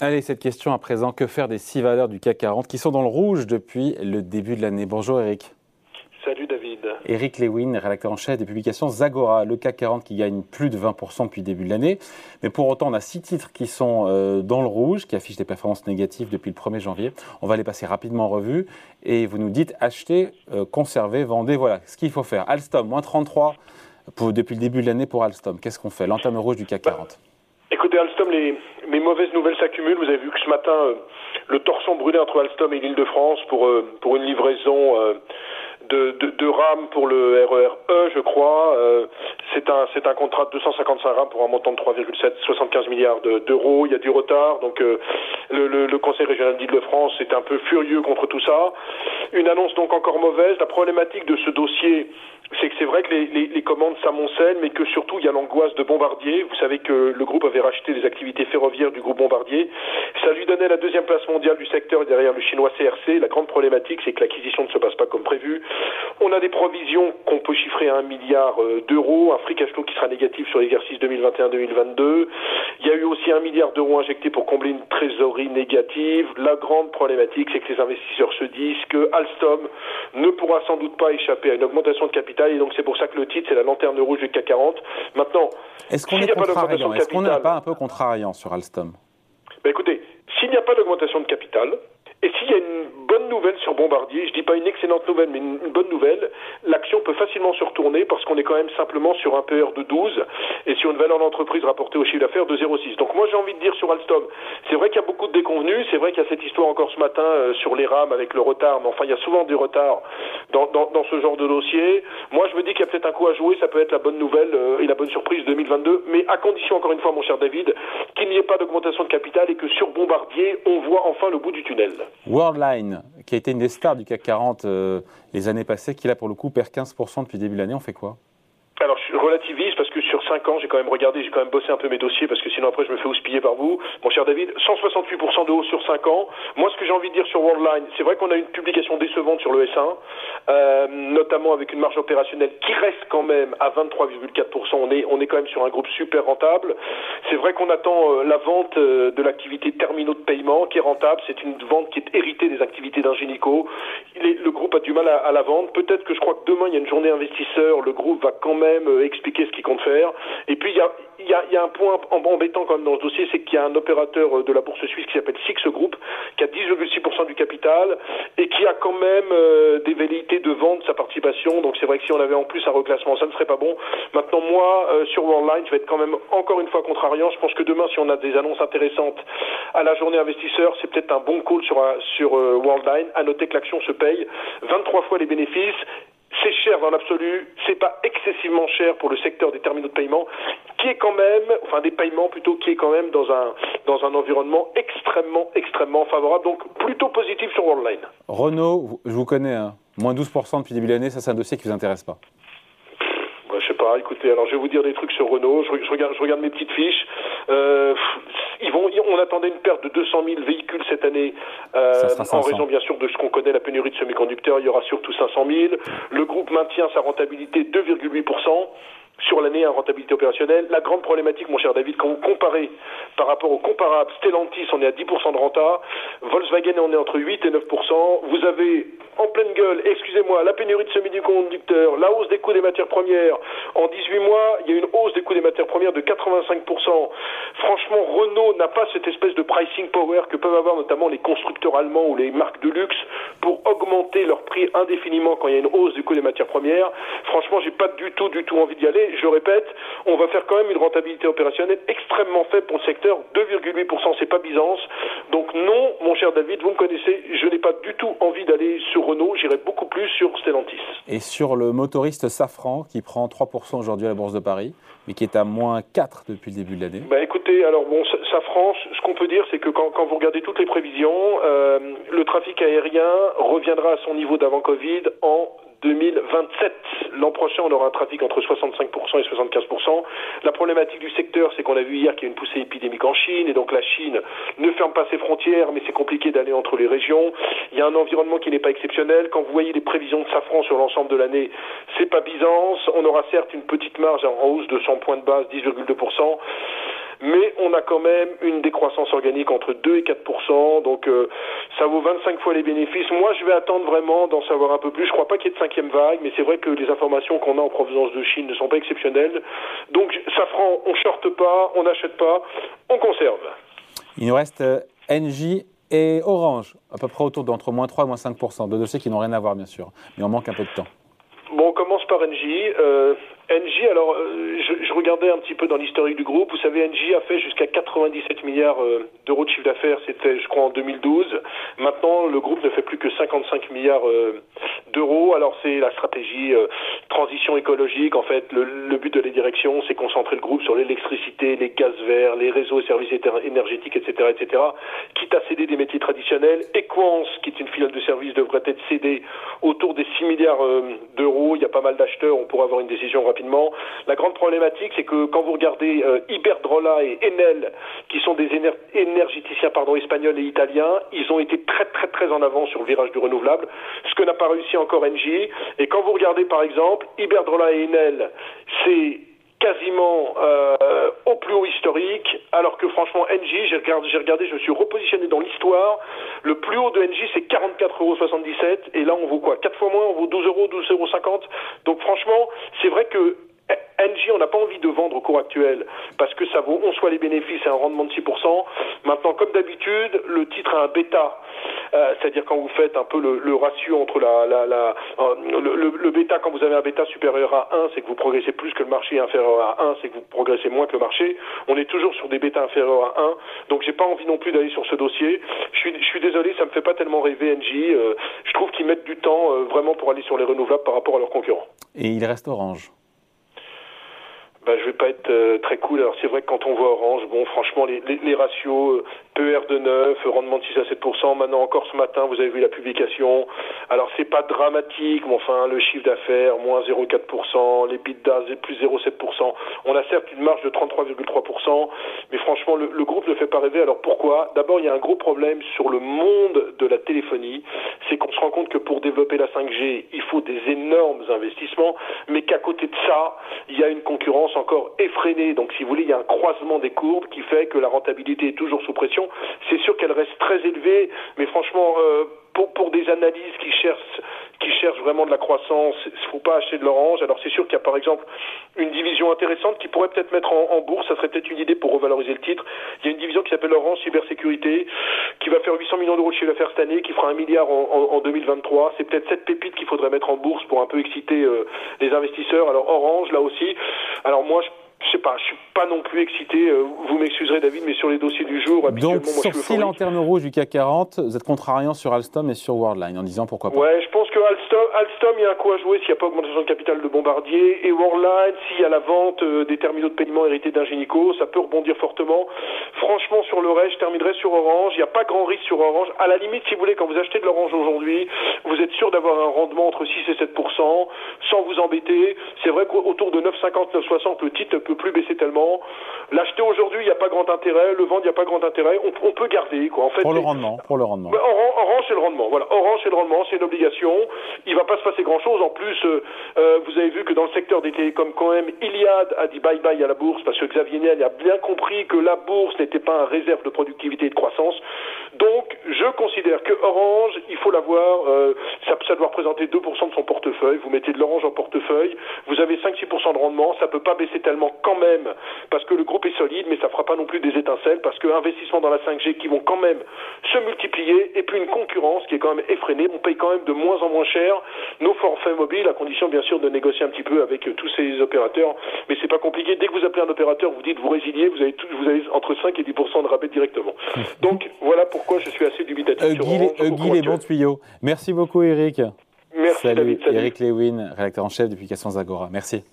Allez, cette question à présent, que faire des six valeurs du CAC 40 qui sont dans le rouge depuis le début de l'année? Bonjour Eric. Salut David. Eric Lewin, rédacteur en chef des publications Zagora, le CAC 40 qui gagne plus de 20% depuis le début de l'année. Mais pour autant, on a six titres qui sont euh, dans le rouge, qui affichent des performances négatives depuis le 1er janvier. On va les passer rapidement en revue. Et vous nous dites achetez, euh, conservez, vendez. Voilà ce qu'il faut faire. Alstom, moins 33 depuis le début de l'année pour Alstom. Qu'est-ce qu'on fait? Lanterne rouge du CAC 40. Écoutez, Alstom, les, mauvaises nouvelles s'accumulent. Vous avez vu que ce matin, euh, le torsion brûlait entre Alstom et l'île de France pour, pour une livraison de, de, de rames pour le RER E, je crois. Euh, c'est un un contrat de 255 rames pour un montant de 3,7 75 milliards d'euros. Il y a du retard, donc euh, le, le, le, Conseil régional d'Île-de-France est un peu furieux contre tout ça. Une annonce donc encore mauvaise. La problématique de ce dossier c'est que c'est vrai que les, les, les commandes s'amoncellent, mais que surtout il y a l'angoisse de Bombardier. Vous savez que le groupe avait racheté les activités ferroviaires du groupe Bombardier. Ça lui donnait la deuxième place mondiale du secteur derrière le chinois CRC. La grande problématique, c'est que l'acquisition ne se passe pas comme prévu. On a des provisions qu'on peut chiffrer à un milliard euh, d'euros, un free cash flow qui sera négatif sur l'exercice 2021-2022. Il y a eu aussi un milliard d'euros injectés pour combler une trésorerie négative. La grande problématique, c'est que les investisseurs se disent que Alstom ne pourra sans doute pas échapper à une augmentation de capital et donc c'est pour ça que le titre c'est la lanterne rouge du CAC 40. Maintenant, est-ce qu'on est contrariant? Est-ce qu'on n'est pas un peu contrariant sur Alstom? Ben Écoutez, s'il n'y a pas d'augmentation de capital, et s'il y a une bonne nouvelle sur Bombardier, je dis pas une excellente nouvelle, mais une, bonne nouvelle, l'action peut facilement se retourner parce qu'on est quand même simplement sur un PR de 12 et sur une valeur d'entreprise rapportée au chiffre d'affaires de 0,6. Donc moi j'ai envie de dire sur Alstom, c'est vrai qu'il y a beaucoup de déconvenus, c'est vrai qu'il y a cette histoire encore ce matin euh, sur les rames avec le retard, mais enfin il y a souvent des retards dans, dans, dans ce genre de dossier. Moi je me dis qu'il y a peut-être un coup à jouer, ça peut être la bonne nouvelle euh, et la bonne surprise 2022, mais à condition encore une fois mon cher David, qu'il n'y ait pas d'augmentation de capital et que sur Bombardier on voit enfin le bout du tunnel. Worldline, qui a été une des stars du CAC 40 euh, les années passées, qui là pour le coup perd 15% depuis début de l'année, on fait quoi? Alors je relativise parce que 5 ans, j'ai quand même regardé, j'ai quand même bossé un peu mes dossiers parce que sinon après je me fais houspiller par vous. Mon cher David, 168% de hausse sur 5 ans. Moi ce que j'ai envie de dire sur Worldline, c'est vrai qu'on a une publication décevante sur le S1, euh, notamment avec une marge opérationnelle qui reste quand même à 23,4%. On est, on est quand même sur un groupe super rentable. C'est vrai qu'on attend euh, la vente euh, de l'activité terminaux de paiement qui est rentable. C'est une vente qui est héritée des activités d'Ingenico. Le groupe a du mal à, à la vendre. Peut-être que je crois que demain il y a une journée investisseur. Le groupe va quand même euh, expliquer ce qu'il compte faire. Et puis il y a, un point embêtant quand même dans ce dossier, c'est qu'il y a un opérateur euh, de la bourse suisse qui s'appelle Six Group, qui a 10,6% du capital et qui a quand même euh, des velléités de vendre sa participation. Donc c'est vrai que si on avait en plus un reclassement, ça ne serait pas bon. Maintenant, moi, sur Worldline, je vais être quand même encore une fois contrariant. Je pense que demain, si on a des annonces intéressantes à la journée investisseur, c'est peut-être un bon call sur, sur Worldline. À noter que l'action se paye 23 fois les bénéfices c'est cher dans l'absolu, c'est pas excessivement cher pour le secteur des terminaux de paiement, qui est quand même, enfin des paiements plutôt, qui est quand même dans un, dans un environnement extrêmement, extrêmement favorable, donc plutôt positif sur Worldline. Renault, je vous connais, hein. moins 12% depuis début de l'année, ça c'est un dossier qui vous intéresse pas je sais pas, écoutez, alors je vais vous dire des trucs sur Renault, je, regarde, je regarde mes petites fiches. Euh, ils vont, on attendait une perte de 200 000 véhicules cette année, euh, en raison bien sûr de ce qu'on connaît, la pénurie de semi-conducteurs, il y aura surtout 500 000. Le groupe maintient sa rentabilité 2,8% sur l'année en rentabilité opérationnelle. La grande problématique, mon cher David, quand vous comparez par rapport au comparable, Stellantis, on est à 10% de renta, Volkswagen, on est entre 8 et 9%. Vous avez en pleine gueule, excusez-moi, la pénurie de semi-conducteurs, la hausse des coûts des matières premières. En 18 mois, il y a une hausse des coûts des matières premières de 85%. Franchement, Renault n'a pas cette espèce de pricing power que peuvent avoir notamment les constructeurs allemands ou les marques de luxe pour augmenter leur prix indéfiniment quand il y a une hausse du coût des matières premières. Franchement, j'ai pas du tout, du tout envie d'y aller je répète, on va faire quand même une rentabilité opérationnelle extrêmement faible pour le secteur, 2,8%, c'est pas Byzance. Donc non, mon cher David, vous me connaissez, je n'ai pas du tout envie d'aller sur Renault, j'irai beaucoup plus sur Stellantis. Et sur le motoriste Safran qui prend 3% aujourd'hui à la Bourse de Paris, mais qui est à moins 4 depuis le début de l'année bah Écoutez, alors bon, Safran, ce qu'on peut dire, c'est que quand, vous regardez toutes les prévisions, euh, le trafic aérien reviendra à son niveau d'avant Covid en 2027. L'an prochain, on aura un trafic entre 65% et 75%. La problématique du secteur, c'est qu'on a vu hier qu'il y a une poussée épidémique en Chine, et donc la Chine ne ferme pas ses frontières, mais c'est compliqué d'aller entre les régions. Il y a un environnement qui n'est pas exceptionnel. Quand vous voyez les prévisions de Safran sur l'ensemble de l'année, c'est pas Byzance. On aura certes une petite marge en hausse de 100 points de base, 10,2%. Mais on a quand même une décroissance organique entre 2 et 4% donc euh, ça vaut 25 fois les bénéfices. Moi, je vais attendre vraiment d'en savoir un peu plus. Je crois pas qu'il y ait de cinquième vague, mais c'est vrai que les informations qu'on a en provenance de Chine ne sont pas exceptionnelles. Donc, Safran, on shorte pas, on n'achète pas, on conserve. Il nous reste euh, NJ et Orange, à peu près autour d'entre moins 3 et moins 5 de dossiers qui n'ont rien à voir, bien sûr, mais on manque un peu de temps. Bon, on commence par NJ. Euh, NJ, alors euh, je, je, regardais un petit peu dans l'historique du groupe. Vous savez, NJ a fait jusqu'à 97 milliards euh, d'euros de chiffre d'affaires. C'était, je crois, en 2012. Maintenant, le groupe ne fait plus que 55 milliards euh, d'euros. Alors, c'est la stratégie euh, transition écologique. En fait, le, le but de la direction, c'est concentrer le groupe sur l'électricité, les gaz verts, les réseaux et services énergétiques, etc., etc. Quitte à céder des métiers traditionnels. Equance, qui est une filiale de service, devrait être cédée autour des 6 milliards d'euros. Il y a pas mal d'acheteurs. On pourra avoir une décision rapide la grande problématique, c'est que quand vous regardez euh, Iberdrola et Enel, qui sont des énergéticiens pardon, espagnols et italiens, ils ont été très très très en avant sur le virage du renouvelable, ce que n'a pas réussi encore Engie. Et quand vous regardez par exemple Iberdrola et Enel, c'est quasiment euh, au plus haut historique, alors que franchement Engie, j'ai regardé, je me suis repositionné dans l'histoire, le plus haut de Engie c'est 44,77 euros et là on vaut quoi? 4 fois moins, on vaut 12 euros, 12,50 euros. Donc franchement, c'est vrai que NG, on n'a pas envie de vendre au cours actuel parce que ça vaut on soit les bénéfices et un rendement de 6%. Maintenant, comme d'habitude, le titre a un bêta, euh, c'est-à-dire quand vous faites un peu le, le ratio entre la, la, la euh, le, le, bêta, quand vous avez un bêta supérieur à 1, c'est que vous progressez plus que le marché, inférieur à 1, c'est que vous progressez moins que le marché. On est toujours sur des bêtas inférieurs à 1, donc j'ai pas envie non plus d'aller sur ce dossier. Je suis, je suis désolé, ça me fait pas tellement rêver NG. Euh, je trouve qu'ils mettent du temps euh, vraiment pour aller sur les renouvelables par rapport à leurs concurrents. Et il reste Orange bah, je vais pas être euh, très cool. Alors c'est vrai que quand on voit Orange, bon, franchement, les, les, les ratios, euh, PER de 9, rendement de 6 à 7%. Maintenant encore ce matin, vous avez vu la publication. Alors c'est pas dramatique, mais enfin le chiffre d'affaires moins 0,4%, les bidas plus 0,7%. On a certes une marge de 33,3%, mais franchement le, le, groupe ne fait pas rêver. Alors pourquoi? D'abord, il y a un gros problème sur le monde de la téléphonie, c'est qu'on se rend compte que pour développer la 5G, il faut des énormes investissements, mais qu'à côté de ça, il y a une concurrence encore effrénée. Donc, si vous voulez, il y a un croisement des courbes qui fait que la rentabilité est toujours sous pression. C'est sûr qu'elle reste très élevée, mais franchement, euh, pour, des analyses qui cherchent vraiment de la croissance, il ne faut pas acheter de l'orange. Alors c'est sûr qu'il y a par exemple une division intéressante qui pourrait peut-être mettre en, bourse, ça serait peut-être une idée pour revaloriser le titre. Il y a une division qui s'appelle Orange Cybersécurité, qui va faire 800 millions d'euros de chiffre d'affaires cette année, qui fera un milliard en, en, en 2023. C'est peut-être cette pépite qu'il faudrait mettre en bourse pour un peu exciter euh, les investisseurs. Alors Orange, là aussi. Alors moi, je sais pas, je suis pas non plus excité. Euh, vous m'excuserez, David, mais sur les dossiers du jour, Donc, sur ces lanternes rouges du CAC 40, vous êtes contrariant sur Alstom et sur Worldline en disant pourquoi pas Ouais, je pense que Alstom, Alstom il y a un coup à jouer s'il n'y a pas augmentation de capital de Bombardier. Et Worldline, s'il y a la vente euh, des terminaux de paiement hérités d'Ingenico, ça peut rebondir fortement. Franchement, sur le reste, je terminerai sur Orange. Il n'y a pas grand risque sur Orange. À la limite, si vous voulez, quand vous achetez de l'Orange aujourd'hui, vous êtes sûr d'avoir un rendement entre 6 et 7 sans vous embêter. C'est vrai qu'autour de 9,50, 9,60, le titre ne peut plus baisser tellement. L'acheter aujourd'hui, il n'y a pas grand intérêt. Le vendre, il n'y a pas grand intérêt. On, on, peut garder, quoi. En fait, pour le rendement, pour le rendement. Orange, Orange c'est le rendement. Voilà, Orange, c'est le rendement, c'est une obligation. Il va pas se passer grand chose. En plus, euh, euh, vous avez vu que dans le secteur des télécoms, quand même, Iliad a dit bye bye à la bourse parce que Xavier Niel a bien compris que la bourse n'était pas un réserve de productivité et de croissance. Donc, je considère que Orange, il faut l'avoir. Euh, ça, ça doit représenter 2% de son portefeuille. Vous mettez de l'orange en portefeuille. Vous avez 5-6% de rendement. Ça peut pas baisser tellement quand même parce que le groupe est solide, mais ça fera pas non plus des étincelles parce que investissement dans la 5G qui vont quand même se multiplier et puis une concurrence qui est quand même effrénée. On paye quand même de moins en moins cher nos forfaits mobiles, à condition bien sûr de négocier un petit peu avec euh, tous ces opérateurs. Mais c'est pas compliqué. Dès que vous appelez un opérateur, vous dites vous résiliez, vous avez, tout, vous avez entre 5 et 10% de rabais directement. Donc voilà pourquoi je suis assez dubitatif euh, sur Guy, euh, Guy les bons tuyaux. Merci beaucoup Eric. Merci salut, David. Salut. Eric Lewin, rédacteur en chef de Publications Agora. Merci.